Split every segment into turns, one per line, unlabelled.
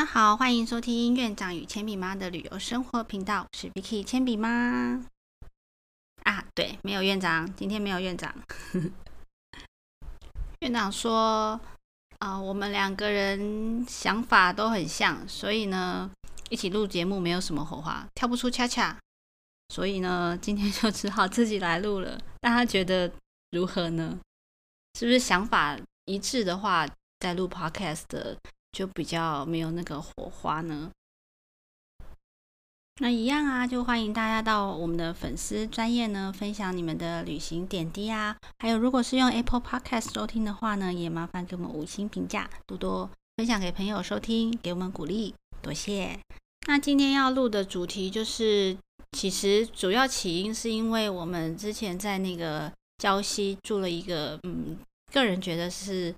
大家好，欢迎收听院长与铅笔妈的旅游生活频道，我是 Vicky 铅笔妈。啊，对，没有院长，今天没有院长。院长说，啊，我们两个人想法都很像，所以呢，一起录节目没有什么火花，跳不出恰恰，所以呢，今天就只好自己来录了。大家觉得如何呢？是不是想法一致的话，在录 Podcast 的？就比较没有那个火花呢。那一样啊，就欢迎大家到我们的粉丝专业呢，分享你们的旅行点滴啊。还有，如果是用 Apple Podcast 收听的话呢，也麻烦给我们五星评价，多多分享给朋友收听，给我们鼓励，多谢。那今天要录的主题就是，其实主要起因是因为我们之前在那个礁溪住了一个，嗯，个人觉得是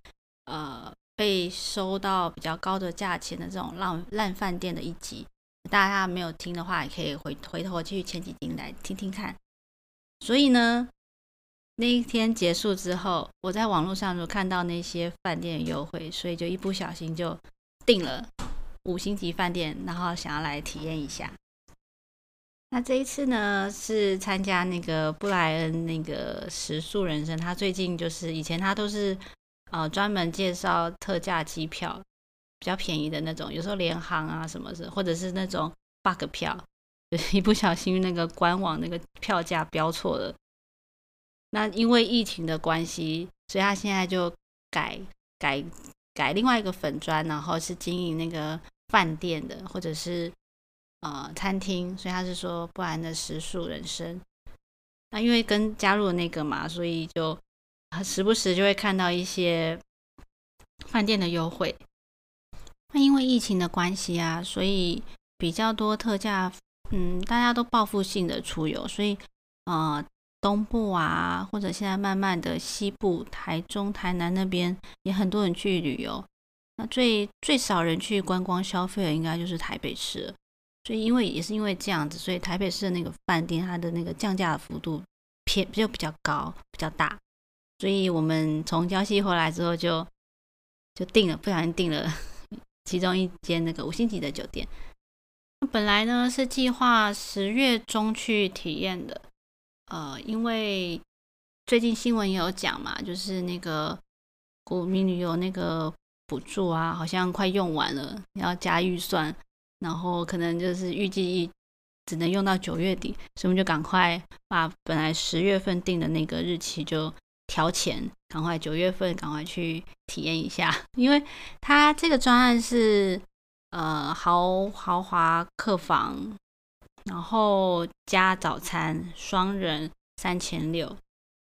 呃。被收到比较高的价钱的这种烂烂饭店的一集，大家没有听的话，也可以回回头继续前几集来听听看。所以呢，那一天结束之后，我在网络上就看到那些饭店优惠，所以就一不小心就订了五星级饭店，然后想要来体验一下。那这一次呢，是参加那个布莱恩那个食宿人生，他最近就是以前他都是。呃，专门介绍特价机票，比较便宜的那种，有时候联航啊什么的，或者是那种 bug 票，一不小心那个官网那个票价标错了。那因为疫情的关系，所以他现在就改改改另外一个粉砖，然后是经营那个饭店的，或者是呃餐厅，所以他是说不然的食宿人生。那因为跟加入了那个嘛，所以就。时不时就会看到一些饭店的优惠。那因为疫情的关系啊，所以比较多特价。嗯，大家都报复性的出游，所以呃，东部啊，或者现在慢慢的西部、台中、台南那边也很多人去旅游。那最最少人去观光消费的，应该就是台北市。所以因为也是因为这样子，所以台北市的那个饭店，它的那个降价的幅度偏就比较高，比较大。所以我们从江西回来之后，就就订了，不小心订了 其中一间那个五星级的酒店。本来呢是计划十月中去体验的，呃，因为最近新闻也有讲嘛，就是那个国民旅游那个补助啊，好像快用完了，要加预算，然后可能就是预计只能用到九月底，所以我们就赶快把本来十月份定的那个日期就。调钱，赶快九月份赶快去体验一下，因为它这个专案是呃豪豪华客房，然后加早餐，双人三千六。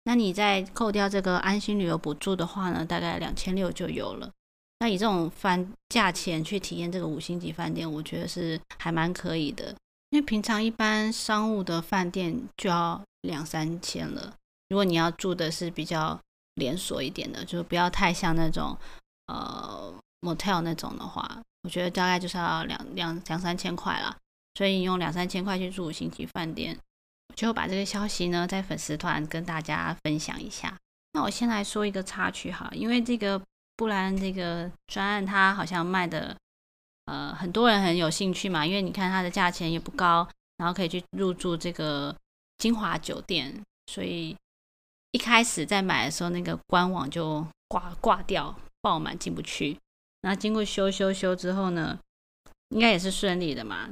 那你再扣掉这个安心旅游补助的话呢，大概两千六就有了。那以这种饭价钱去体验这个五星级饭店，我觉得是还蛮可以的，因为平常一般商务的饭店就要两三千了。如果你要住的是比较连锁一点的，就不要太像那种呃 motel 那种的话，我觉得大概就是要两两两三千块啦。所以你用两三千块去住五星级饭店，我就把这个消息呢在粉丝团跟大家分享一下。那我先来说一个插曲哈，因为这个不然这个专案它好像卖的呃很多人很有兴趣嘛，因为你看它的价钱也不高，然后可以去入住这个金华酒店，所以。一开始在买的时候，那个官网就挂挂掉，爆满进不去。然后经过修修修之后呢，应该也是顺利的嘛。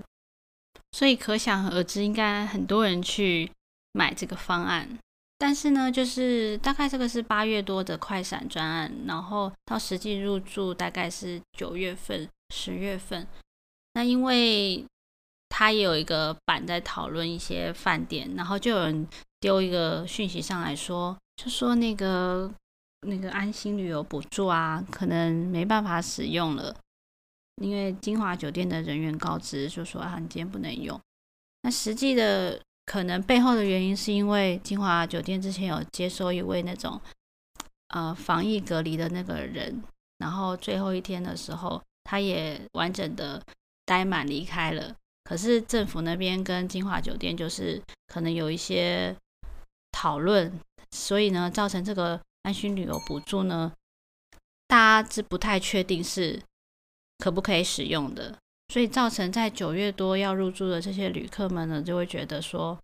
所以可想而知，应该很多人去买这个方案。但是呢，就是大概这个是八月多的快闪专案，然后到实际入住大概是九月份、十月份。那因为他也有一个版在讨论一些饭店，然后就有人。丢一个讯息上来说，就说那个那个安心旅游补助啊，可能没办法使用了，因为金华酒店的人员告知就说啊，你今天不能用。那实际的可能背后的原因是因为金华酒店之前有接收一位那种呃防疫隔离的那个人，然后最后一天的时候，他也完整的待满离开了。可是政府那边跟金华酒店就是可能有一些。讨论，所以呢，造成这个安心旅游补助呢，大家是不太确定是可不可以使用的，所以造成在九月多要入住的这些旅客们呢，就会觉得说，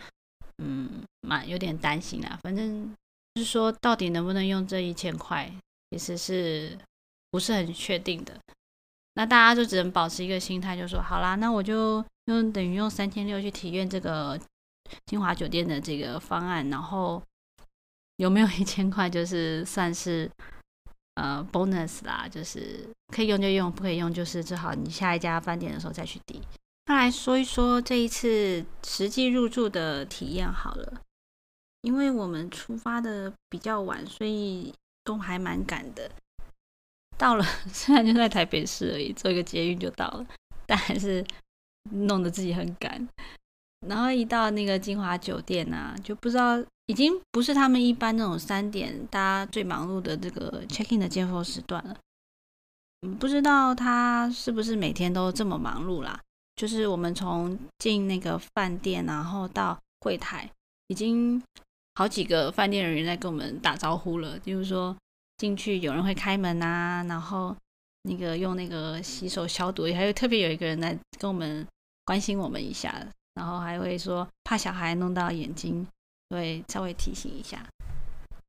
嗯，蛮有点担心啊。反正就是说，到底能不能用这一千块，其实是不是很确定的。那大家就只能保持一个心态，就说好啦，那我就用等于用三千六去体验这个金华酒店的这个方案，然后有没有一千块，就是算是。呃，bonus 啦，就是可以用就用，不可以用就是只好你下一家饭店的时候再去抵。那来说一说这一次实际入住的体验好了，因为我们出发的比较晚，所以都还蛮赶的。到了 虽然就在台北市而已，坐一个捷运就到了，但还是弄得自己很赶。然后一到那个金华酒店啊，就不知道。已经不是他们一般那种三点大家最忙碌的这个 check in 的尖峰时段了。嗯，不知道他是不是每天都这么忙碌啦？就是我们从进那个饭店，然后到柜台，已经好几个饭店人员在跟我们打招呼了。就是说进去有人会开门啊，然后那个用那个洗手消毒，还有特别有一个人来跟我们关心我们一下，然后还会说怕小孩弄到眼睛。会，稍微提醒一下。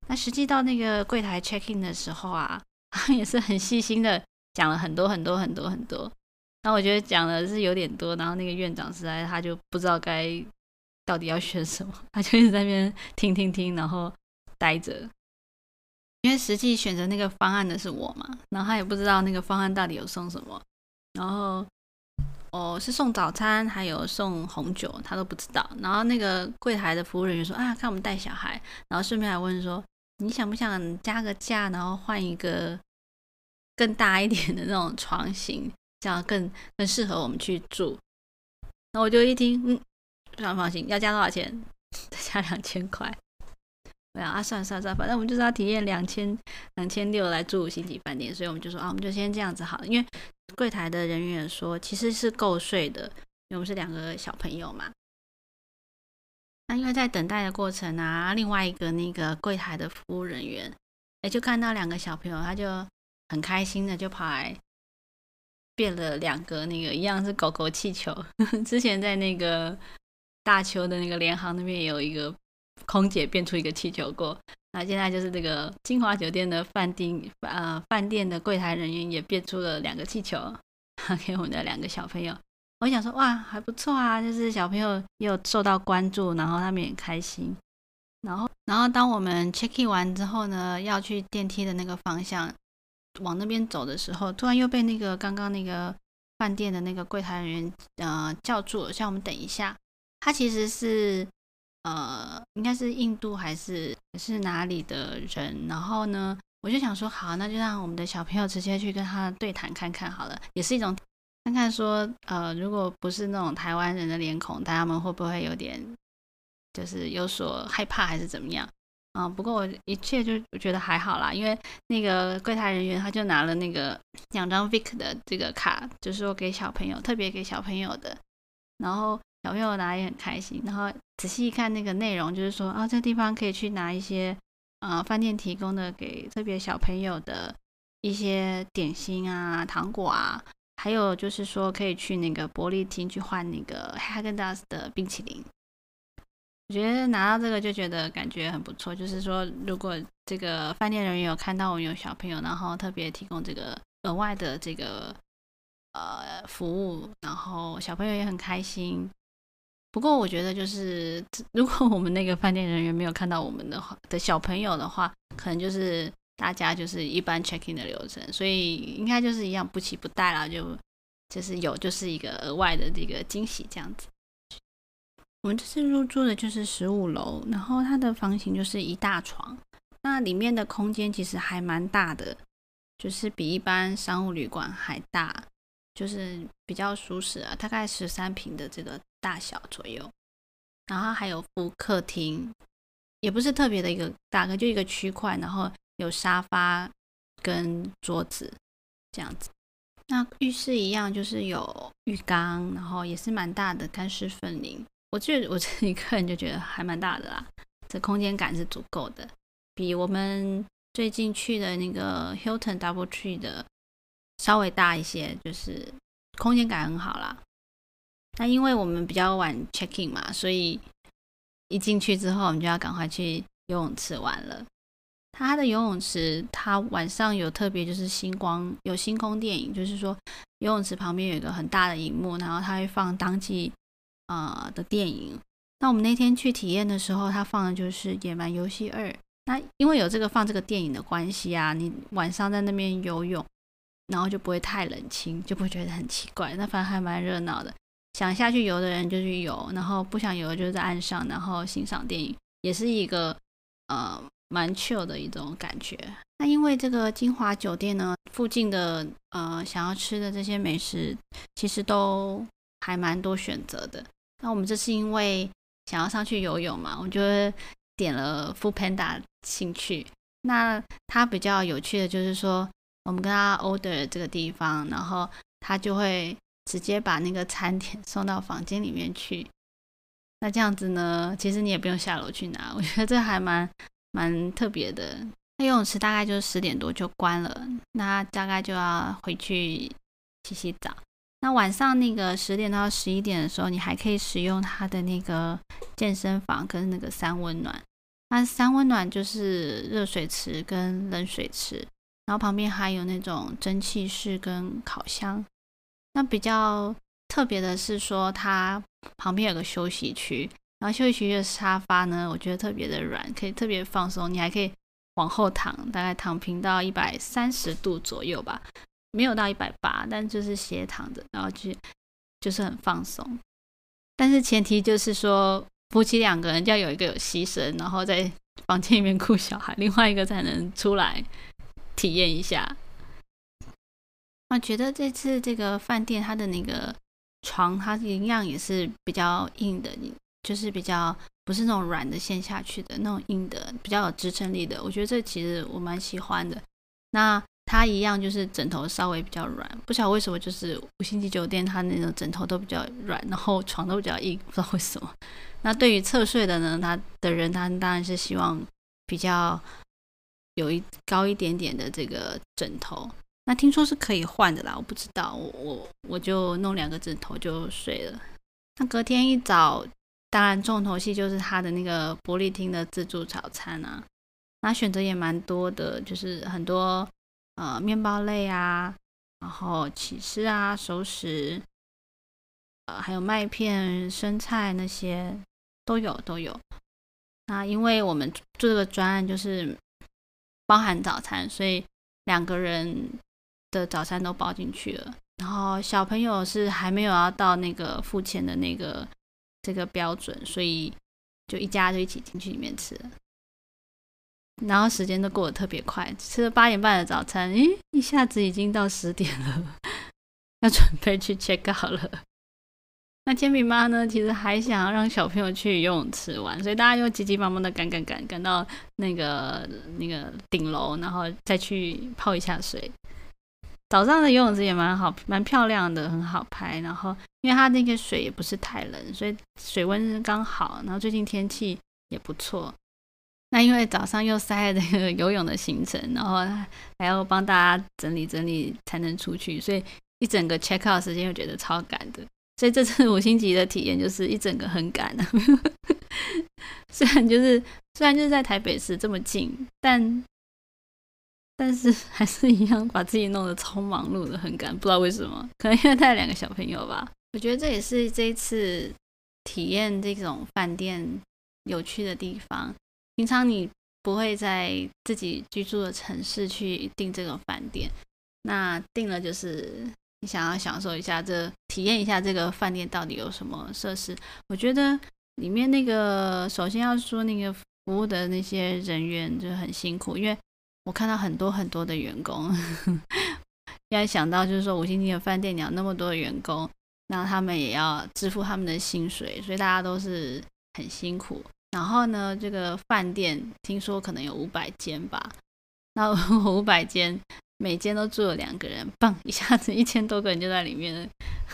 那实际到那个柜台 check in 的时候啊，也是很细心的讲了很多很多很多很多。那我觉得讲的是有点多，然后那个院长实在他就不知道该到底要选什么，他就一直在那边听听听，然后待着。因为实际选择那个方案的是我嘛，然后他也不知道那个方案到底有送什么，然后。哦，是送早餐，还有送红酒，他都不知道。然后那个柜台的服务人员说：“啊，看我们带小孩，然后顺便还问说，你想不想加个价，然后换一个更大一点的那种床型，这样更更适合我们去住。”那我就一听，嗯，非常放心。要加多少钱？再加两千块。对啊，算了算了算了，反正我们就是要体验两千两千六来住五星级饭店，所以我们就说啊，我们就先这样子好了，因为。柜台的人员说，其实是够睡的，因为我们是两个小朋友嘛。那因为在等待的过程啊，另外一个那个柜台的服务人员，哎，就看到两个小朋友，他就很开心的就跑来变了两个那个一样是狗狗气球。之前在那个大邱的那个联航那边也有一个空姐变出一个气球过。那现在就是这个金华酒店的饭店，呃，饭店的柜台人员也变出了两个气球，给我们的两个小朋友。我想说，哇，还不错啊，就是小朋友也有受到关注，然后他们也开心。然后，然后当我们 check in 完之后呢，要去电梯的那个方向往那边走的时候，突然又被那个刚刚那个饭店的那个柜台人员呃叫住了，叫我们等一下。他其实是。呃，应该是印度还是是哪里的人？然后呢，我就想说，好，那就让我们的小朋友直接去跟他对谈看看好了，也是一种看看说，呃，如果不是那种台湾人的脸孔，大家们会不会有点就是有所害怕还是怎么样？啊，不过我一切就觉得还好啦，因为那个柜台人员他就拿了那个两张 Vic 的这个卡，就是说给小朋友特别给小朋友的，然后。小朋友拿也很开心，然后仔细一看那个内容，就是说啊，这地方可以去拿一些呃饭店提供的给特别小朋友的一些点心啊、糖果啊，还有就是说可以去那个玻璃厅去换那个 Hagendas 的冰淇淋。我觉得拿到这个就觉得感觉很不错，就是说如果这个饭店人员有看到我们有小朋友，然后特别提供这个额外的这个呃服务，然后小朋友也很开心。不过我觉得，就是 如果我们那个饭店人员没有看到我们的话的小朋友的话，可能就是大家就是一般 check in 的流程，所以应该就是一样不期不待啦，就就是有就是一个额外的这个惊喜这样子。我们这次入住的就是十五楼，然后它的房型就是一大床，那里面的空间其实还蛮大的，就是比一般商务旅馆还大。就是比较舒适啊，大概十三平的这个大小左右，然后还有副客厅，也不是特别的一个大概就一个区块，然后有沙发跟桌子这样子。那浴室一样，就是有浴缸，然后也是蛮大的，干湿分离。我觉得我自己个人就觉得还蛮大的啦，这空间感是足够的，比我们最近去的那个 Hilton Double Tree 的。稍微大一些，就是空间感很好啦。那因为我们比较晚 check in 嘛，所以一进去之后，我们就要赶快去游泳池玩了。它的游泳池，它晚上有特别就是星光有星空电影，就是说游泳池旁边有一个很大的荧幕，然后它会放当季啊的电影。那我们那天去体验的时候，它放的就是《野蛮游戏二》。那因为有这个放这个电影的关系啊，你晚上在那边游泳，然后就不会太冷清，就不会觉得很奇怪。那反正还蛮热闹的，想下去游的人就去游，然后不想游的就在岸上，然后欣赏电影，也是一个呃蛮 chill 的一种感觉。那因为这个金华酒店呢，附近的呃想要吃的这些美食，其实都还蛮多选择的。那我们这是因为。想要上去游泳嘛？我就点了 Food Panda 进去。那它比较有趣的就是说，我们跟他 order 这个地方，然后他就会直接把那个餐点 送到房间里面去。那这样子呢，其实你也不用下楼去拿，我觉得这还蛮蛮特别的。那游泳池大概就是十点多就关了，那大概就要回去洗洗澡。那晚上那个十点到十一点的时候，你还可以使用它的那个健身房跟那个三温暖。那三温暖就是热水池跟冷水池，然后旁边还有那种蒸汽室跟烤箱。那比较特别的是说，它旁边有个休息区，然后休息区的沙发呢，我觉得特别的软，可以特别放松。你还可以往后躺，大概躺平到一百三十度左右吧。没有到一百八，但就是斜躺着，然后就就是很放松。但是前提就是说，夫妻两个人要有一个有牺牲，然后在房间里面 顾小孩，另外一个才能出来体验一下。我觉得这次这个饭店它的那个床，它一样也是比较硬的，你就是比较不是那种软的陷下去的那种硬的，比较有支撑力的。我觉得这其实我蛮喜欢的。那它一样就是枕头稍微比较软，不晓得为什么，就是五星级酒店它那种枕头都比较软，然后床都比较硬，不知道为什么。那对于侧睡的呢，他的人他当然是希望比较有一高一点点的这个枕头。那听说是可以换的啦，我不知道，我我我就弄两个枕头就睡了。那隔天一早，当然重头戏就是他的那个玻璃厅的自助早餐啊，那选择也蛮多的，就是很多。呃，面包类啊，然后起司啊，熟食，呃，还有麦片、生菜那些都有都有。那因为我们做这个专案就是包含早餐，所以两个人的早餐都包进去了。然后小朋友是还没有要到那个付钱的那个这个标准，所以就一家就一起进去里面吃。然后时间都过得特别快，吃了八点半的早餐，诶，一下子已经到十点了，要准备去 check out 了。那煎饼妈呢，其实还想要让小朋友去游泳池玩，所以大家就急急忙忙的赶赶赶赶到那个那个顶楼，然后再去泡一下水。早上的游泳池也蛮好，蛮漂亮的，很好拍。然后因为它那个水也不是太冷，所以水温刚好。然后最近天气也不错。那因为早上又塞了那个游泳的行程，然后还要帮大家整理整理才能出去，所以一整个 check out 时间又觉得超赶的。所以这次五星级的体验就是一整个很赶。虽然就是虽然就是在台北市这么近，但但是还是一样把自己弄得超忙碌的，很赶。不知道为什么，可能因为带两个小朋友吧。我觉得这也是这一次体验这种饭店有趣的地方。平常你不会在自己居住的城市去订这个饭店，那订了就是你想要享受一下这体验一下这个饭店到底有什么设施。我觉得里面那个首先要说那个服务的那些人员就很辛苦，因为我看到很多很多的员工，要想到就是说五星级的饭店你要那么多的员工，那他们也要支付他们的薪水，所以大家都是很辛苦。然后呢，这个饭店听说可能有五百间吧，那 五百间每间都住了两个人，棒，一下子 一千多个人就在里面了，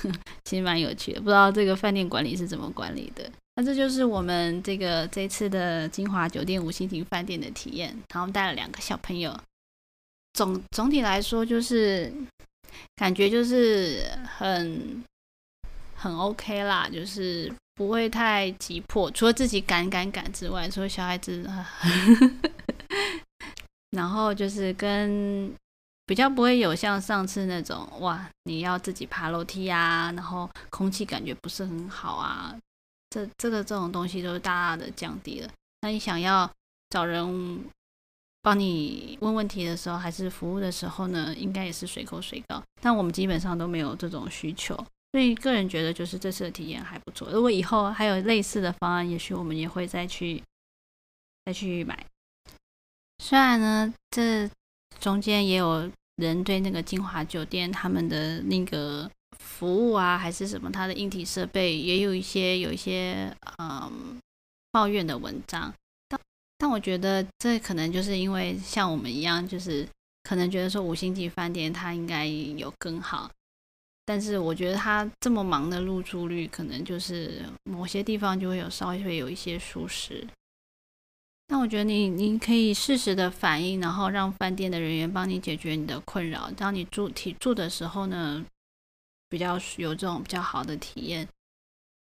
其实蛮有趣的。不知道这个饭店管理是怎么管理的？那这就是我们这个这次的金华酒店五星级饭店的体验。然后带了两个小朋友，总总体来说就是感觉就是很很 OK 啦，就是不会太急迫，除了自己赶赶赶之外，所以小孩子，然后就是跟比较不会有像上次那种哇，你要自己爬楼梯啊，然后空气感觉不是很好啊，这这个这种东西都是大大的降低了。那你想要找人？帮你问问题的时候，还是服务的时候呢，应该也是随口随到。但我们基本上都没有这种需求，所以个人觉得就是这次的体验还不错。如果以后还有类似的方案，也许我们也会再去再去买。虽然呢，这中间也有人对那个金华酒店他们的那个服务啊，还是什么，它的硬体设备也有一些有一些嗯抱怨的文章。但但我觉得这可能就是因为像我们一样，就是可能觉得说五星级饭店它应该有更好，但是我觉得它这么忙的入住率，可能就是某些地方就会有稍微会有一些疏失。那我觉得你你可以适时的反映，然后让饭店的人员帮你解决你的困扰，当你住体住的时候呢，比较有这种比较好的体验。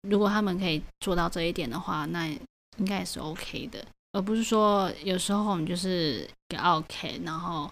如果他们可以做到这一点的话，那应该也是 OK 的。而不是说有时候我们就是给 OK，然后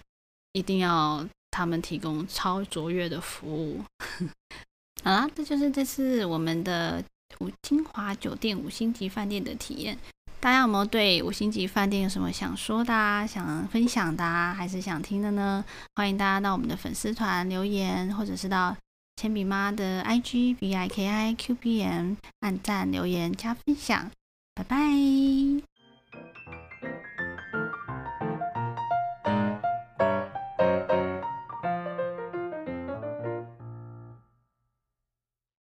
一定要他们提供超卓越的服务。好啦，这就是这次我们的五金华酒店五星级饭店的体验。大家有没有对五星级饭店有什么想说的、啊、想分享的，啊，还是想听的呢？欢迎大家到我们的粉丝团留言，或者是到铅笔妈的 IG B I K I Q B M 按赞留言加分享。拜拜。